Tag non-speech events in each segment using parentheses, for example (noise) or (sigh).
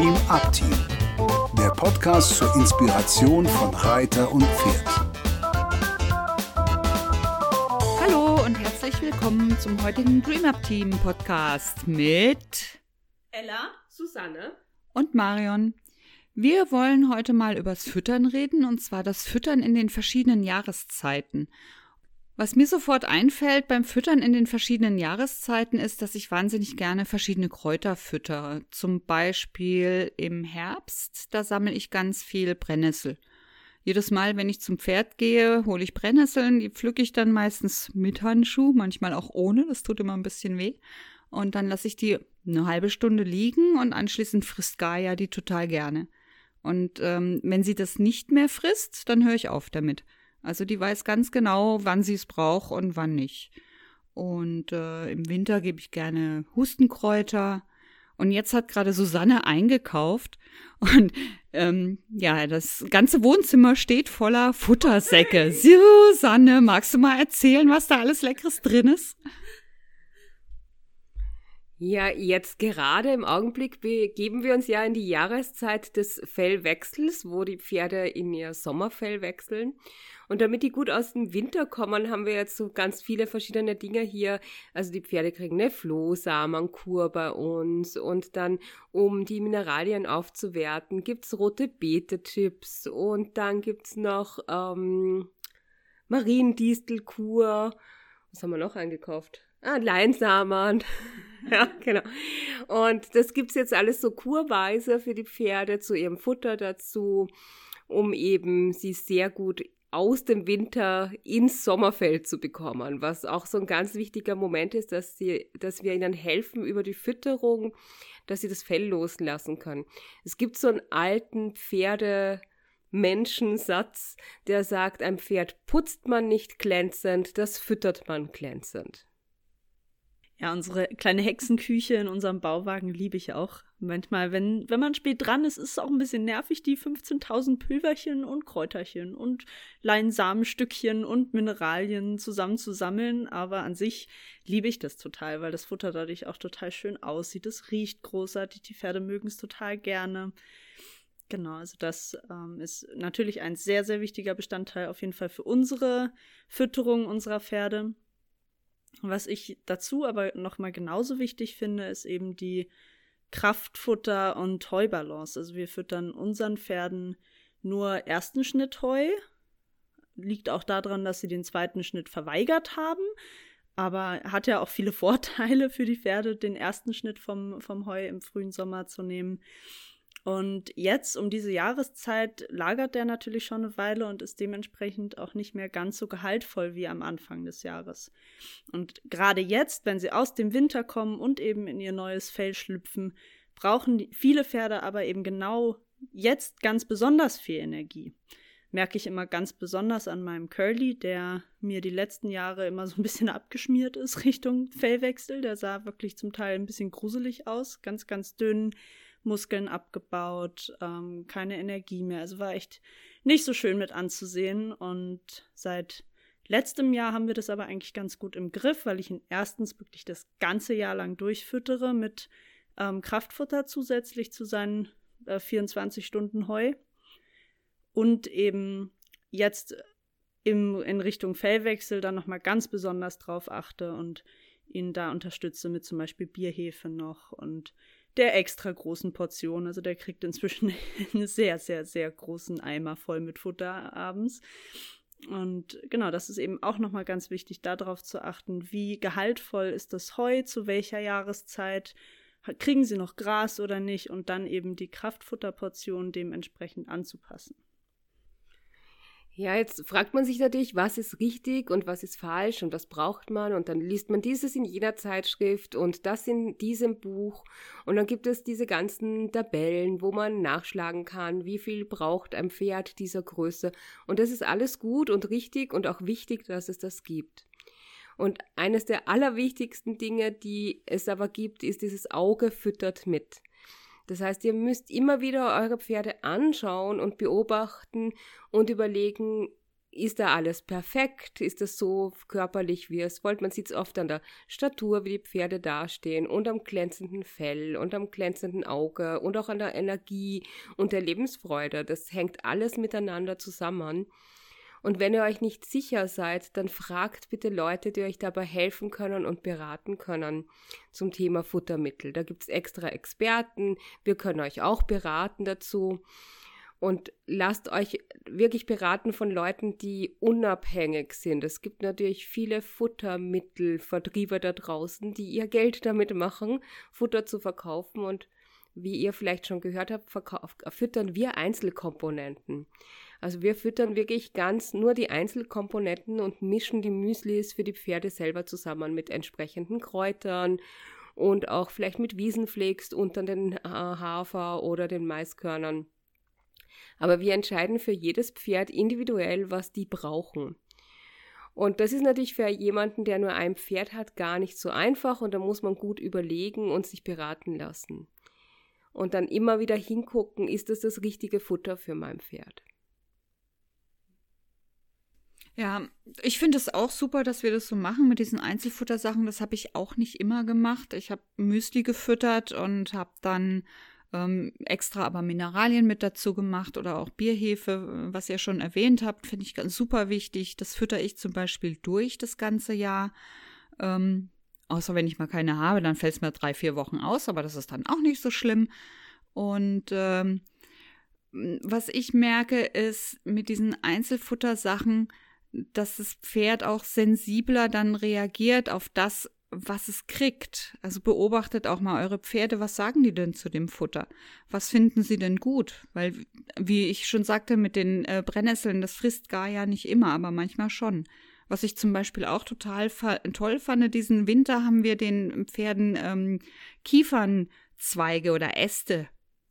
Dream Up Team, der Podcast zur Inspiration von Reiter und Pferd. Hallo und herzlich willkommen zum heutigen Dream Up Team Podcast mit Ella, Susanne und Marion. Wir wollen heute mal übers Füttern reden und zwar das Füttern in den verschiedenen Jahreszeiten. Was mir sofort einfällt beim Füttern in den verschiedenen Jahreszeiten ist, dass ich wahnsinnig gerne verschiedene Kräuter füttere. Zum Beispiel im Herbst, da sammle ich ganz viel Brennnessel. Jedes Mal, wenn ich zum Pferd gehe, hole ich Brennnesseln, die pflücke ich dann meistens mit Handschuh, manchmal auch ohne, das tut immer ein bisschen weh. Und dann lasse ich die eine halbe Stunde liegen und anschließend frisst Gaia die total gerne. Und ähm, wenn sie das nicht mehr frisst, dann höre ich auf damit. Also die weiß ganz genau, wann sie es braucht und wann nicht. Und äh, im Winter gebe ich gerne Hustenkräuter. Und jetzt hat gerade Susanne eingekauft (laughs) und ähm, ja, das ganze Wohnzimmer steht voller Futtersäcke. Susanne, magst du mal erzählen, was da alles Leckeres drin ist? Ja, jetzt gerade im Augenblick begeben wir uns ja in die Jahreszeit des Fellwechsels, wo die Pferde in ihr Sommerfell wechseln. Und damit die gut aus dem Winter kommen, haben wir jetzt so ganz viele verschiedene Dinge hier. Also die Pferde kriegen eine Flohsamenkur bei uns und dann, um die Mineralien aufzuwerten, gibt's rote Beete-Chips und dann gibt's noch ähm, Mariendistelkur. Was haben wir noch eingekauft? Ah, Leinsamen. (laughs) (laughs) ja, genau. Und das gibt's jetzt alles so kurweise für die Pferde zu ihrem Futter dazu, um eben sie sehr gut aus dem Winter ins Sommerfeld zu bekommen, was auch so ein ganz wichtiger Moment ist, dass, sie, dass wir ihnen helfen über die Fütterung, dass sie das Fell loslassen können. Es gibt so einen alten Pferde Menschensatz, der sagt, ein Pferd putzt man nicht glänzend, das füttert man glänzend. Ja, unsere kleine Hexenküche in unserem Bauwagen liebe ich auch. Manchmal, wenn, wenn man spät dran ist, ist es auch ein bisschen nervig, die 15.000 Pülverchen und Kräuterchen und Leinsamenstückchen und Mineralien zusammenzusammeln. Aber an sich liebe ich das total, weil das Futter dadurch auch total schön aussieht. Es riecht großartig, die Pferde mögen es total gerne. Genau, also das ähm, ist natürlich ein sehr, sehr wichtiger Bestandteil auf jeden Fall für unsere Fütterung unserer Pferde. Was ich dazu aber nochmal genauso wichtig finde, ist eben die Kraftfutter und Heubalance. Also wir füttern unseren Pferden nur ersten Schnitt Heu. Liegt auch daran, dass sie den zweiten Schnitt verweigert haben. Aber hat ja auch viele (laughs) Vorteile für die Pferde, den ersten Schnitt vom, vom Heu im frühen Sommer zu nehmen. Und jetzt um diese Jahreszeit lagert der natürlich schon eine Weile und ist dementsprechend auch nicht mehr ganz so gehaltvoll wie am Anfang des Jahres. Und gerade jetzt, wenn sie aus dem Winter kommen und eben in ihr neues Fell schlüpfen, brauchen viele Pferde aber eben genau jetzt ganz besonders viel Energie. Merke ich immer ganz besonders an meinem Curly, der mir die letzten Jahre immer so ein bisschen abgeschmiert ist Richtung Fellwechsel. Der sah wirklich zum Teil ein bisschen gruselig aus, ganz, ganz dünn Muskeln abgebaut, ähm, keine Energie mehr. Also war echt nicht so schön mit anzusehen. Und seit letztem Jahr haben wir das aber eigentlich ganz gut im Griff, weil ich ihn erstens wirklich das ganze Jahr lang durchfüttere mit ähm, Kraftfutter zusätzlich zu seinen äh, 24 Stunden Heu. Und eben jetzt im, in Richtung Fellwechsel dann nochmal ganz besonders drauf achte und ihn da unterstütze mit zum Beispiel Bierhefe noch und der extra großen Portion. Also der kriegt inzwischen (laughs) einen sehr, sehr, sehr großen Eimer voll mit Futter abends. Und genau, das ist eben auch nochmal ganz wichtig, darauf zu achten, wie gehaltvoll ist das Heu, zu welcher Jahreszeit, kriegen sie noch Gras oder nicht und dann eben die Kraftfutterportion dementsprechend anzupassen. Ja, jetzt fragt man sich natürlich, was ist richtig und was ist falsch und was braucht man und dann liest man dieses in jener Zeitschrift und das in diesem Buch und dann gibt es diese ganzen Tabellen, wo man nachschlagen kann, wie viel braucht ein Pferd dieser Größe und das ist alles gut und richtig und auch wichtig, dass es das gibt. Und eines der allerwichtigsten Dinge, die es aber gibt, ist dieses Auge füttert mit. Das heißt, ihr müsst immer wieder eure Pferde anschauen und beobachten und überlegen, ist da alles perfekt? Ist das so körperlich, wie es wollt? Man sieht es oft an der Statur, wie die Pferde dastehen und am glänzenden Fell und am glänzenden Auge und auch an der Energie und der Lebensfreude. Das hängt alles miteinander zusammen. Und wenn ihr euch nicht sicher seid, dann fragt bitte Leute, die euch dabei helfen können und beraten können zum Thema Futtermittel. Da gibt es extra Experten. Wir können euch auch beraten dazu. Und lasst euch wirklich beraten von Leuten, die unabhängig sind. Es gibt natürlich viele Futtermittelvertriebe da draußen, die ihr Geld damit machen, Futter zu verkaufen. Und wie ihr vielleicht schon gehört habt, füttern wir Einzelkomponenten. Also wir füttern wirklich ganz nur die Einzelkomponenten und mischen die Müslis für die Pferde selber zusammen mit entsprechenden Kräutern und auch vielleicht mit Wiesenflakes unter den äh, Hafer oder den Maiskörnern. Aber wir entscheiden für jedes Pferd individuell, was die brauchen. Und das ist natürlich für jemanden, der nur ein Pferd hat, gar nicht so einfach und da muss man gut überlegen und sich beraten lassen. Und dann immer wieder hingucken, ist das das richtige Futter für mein Pferd. Ja, ich finde es auch super, dass wir das so machen mit diesen Einzelfuttersachen. Das habe ich auch nicht immer gemacht. Ich habe Müsli gefüttert und habe dann ähm, extra aber Mineralien mit dazu gemacht oder auch Bierhefe, was ihr schon erwähnt habt, finde ich ganz super wichtig. Das fütter ich zum Beispiel durch das ganze Jahr. Ähm, außer wenn ich mal keine habe, dann fällt es mir drei, vier Wochen aus, aber das ist dann auch nicht so schlimm. Und ähm, was ich merke, ist mit diesen Einzelfuttersachen, dass das Pferd auch sensibler dann reagiert auf das, was es kriegt. Also beobachtet auch mal eure Pferde, was sagen die denn zu dem Futter? Was finden sie denn gut? Weil, wie ich schon sagte, mit den äh, Brennnesseln, das frisst gar ja nicht immer, aber manchmal schon. Was ich zum Beispiel auch total toll fand, diesen Winter haben wir den Pferden ähm, Kiefernzweige oder Äste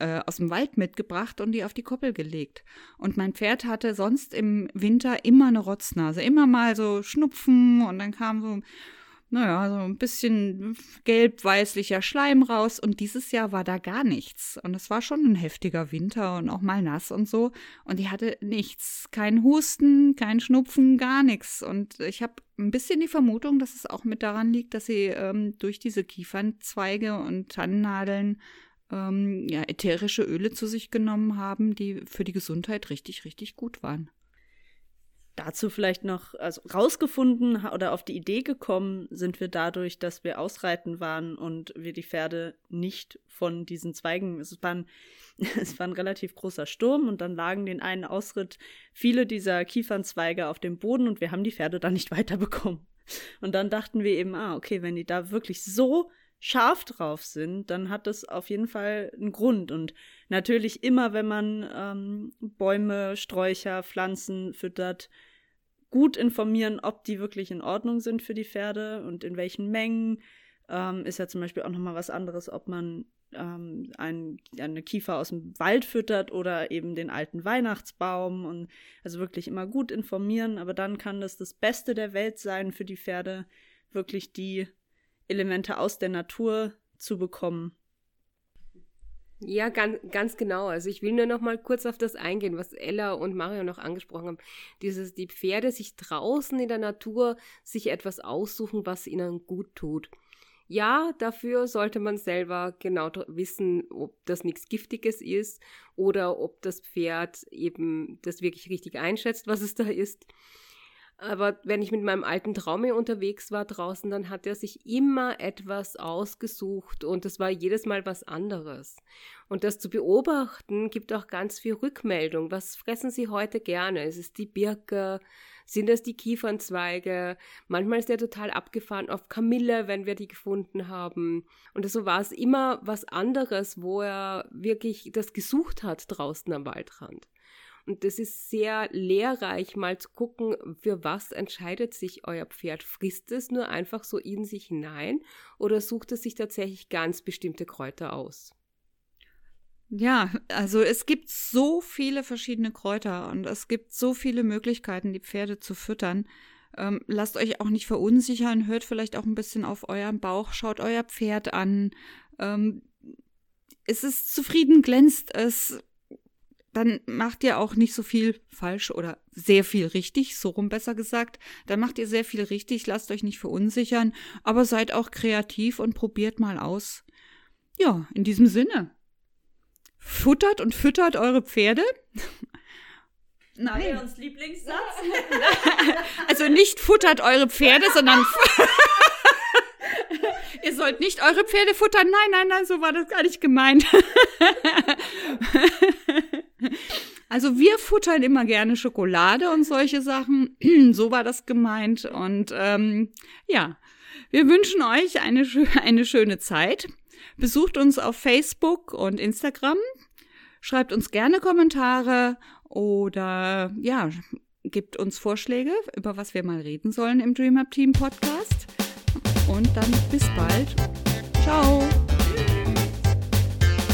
äh, aus dem Wald mitgebracht und die auf die Koppel gelegt. Und mein Pferd hatte sonst im Winter immer eine Rotznase, immer mal so Schnupfen und dann kam so naja, so ein bisschen gelb-weißlicher Schleim raus. Und dieses Jahr war da gar nichts. Und es war schon ein heftiger Winter und auch mal nass und so. Und die hatte nichts. Kein Husten, kein Schnupfen, gar nichts. Und ich habe ein bisschen die Vermutung, dass es auch mit daran liegt, dass sie ähm, durch diese Kiefernzweige und Tannennadeln ähm, ja, ätherische Öle zu sich genommen haben, die für die Gesundheit richtig, richtig gut waren dazu vielleicht noch, also rausgefunden oder auf die Idee gekommen sind wir dadurch, dass wir ausreiten waren und wir die Pferde nicht von diesen Zweigen, es war ein, (laughs) es war ein relativ großer Sturm und dann lagen den einen Ausritt viele dieser Kiefernzweige auf dem Boden und wir haben die Pferde dann nicht (laughs) weiterbekommen. Und dann dachten wir eben, ah, okay, wenn die da wirklich so scharf drauf sind, dann hat das auf jeden Fall einen Grund. Und natürlich immer, wenn man ähm, Bäume, Sträucher, Pflanzen füttert, gut informieren, ob die wirklich in Ordnung sind für die Pferde und in welchen Mengen. Ähm, ist ja zum Beispiel auch nochmal was anderes, ob man ähm, ein, eine Kiefer aus dem Wald füttert oder eben den alten Weihnachtsbaum und also wirklich immer gut informieren, aber dann kann das das Beste der Welt sein für die Pferde, wirklich die Elemente aus der Natur zu bekommen. Ja, ganz, ganz genau. Also ich will nur noch mal kurz auf das eingehen, was Ella und Mario noch angesprochen haben. Dieses, die Pferde sich draußen in der Natur sich etwas aussuchen, was ihnen gut tut. Ja, dafür sollte man selber genau wissen, ob das nichts Giftiges ist oder ob das Pferd eben das wirklich richtig einschätzt, was es da ist. Aber wenn ich mit meinem alten Traume unterwegs war draußen, dann hat er sich immer etwas ausgesucht und es war jedes Mal was anderes. Und das zu beobachten gibt auch ganz viel Rückmeldung. Was fressen Sie heute gerne? Ist es die Birke? Sind es die Kiefernzweige? Manchmal ist er total abgefahren auf Kamille, wenn wir die gefunden haben. Und so war es immer was anderes, wo er wirklich das gesucht hat draußen am Waldrand. Und das ist sehr lehrreich, mal zu gucken, für was entscheidet sich euer Pferd. Frisst es nur einfach so in sich hinein oder sucht es sich tatsächlich ganz bestimmte Kräuter aus? Ja, also es gibt so viele verschiedene Kräuter und es gibt so viele Möglichkeiten, die Pferde zu füttern. Ähm, lasst euch auch nicht verunsichern, hört vielleicht auch ein bisschen auf euren Bauch, schaut euer Pferd an. Ähm, ist es zufrieden, glänzt es, dann macht ihr auch nicht so viel falsch oder sehr viel richtig, so rum besser gesagt. Dann macht ihr sehr viel richtig, lasst euch nicht verunsichern, aber seid auch kreativ und probiert mal aus. Ja, in diesem Sinne. Futtert und füttert eure Pferde. Nein. Uns Lieblingssatz. (laughs) also nicht futtert eure Pferde, sondern (laughs) (laughs) ihr sollt nicht eure Pferde futtern. Nein, nein, nein, so war das gar nicht gemeint. Also wir futtern immer gerne Schokolade und solche Sachen. (clears throat) so war das gemeint. Und ähm, ja, wir wünschen euch eine, (laughs) eine schöne Zeit. Besucht uns auf Facebook und Instagram. Schreibt uns gerne Kommentare oder ja, gibt uns Vorschläge, über was wir mal reden sollen im Dream Up Team Podcast. Und dann bis bald. Ciao.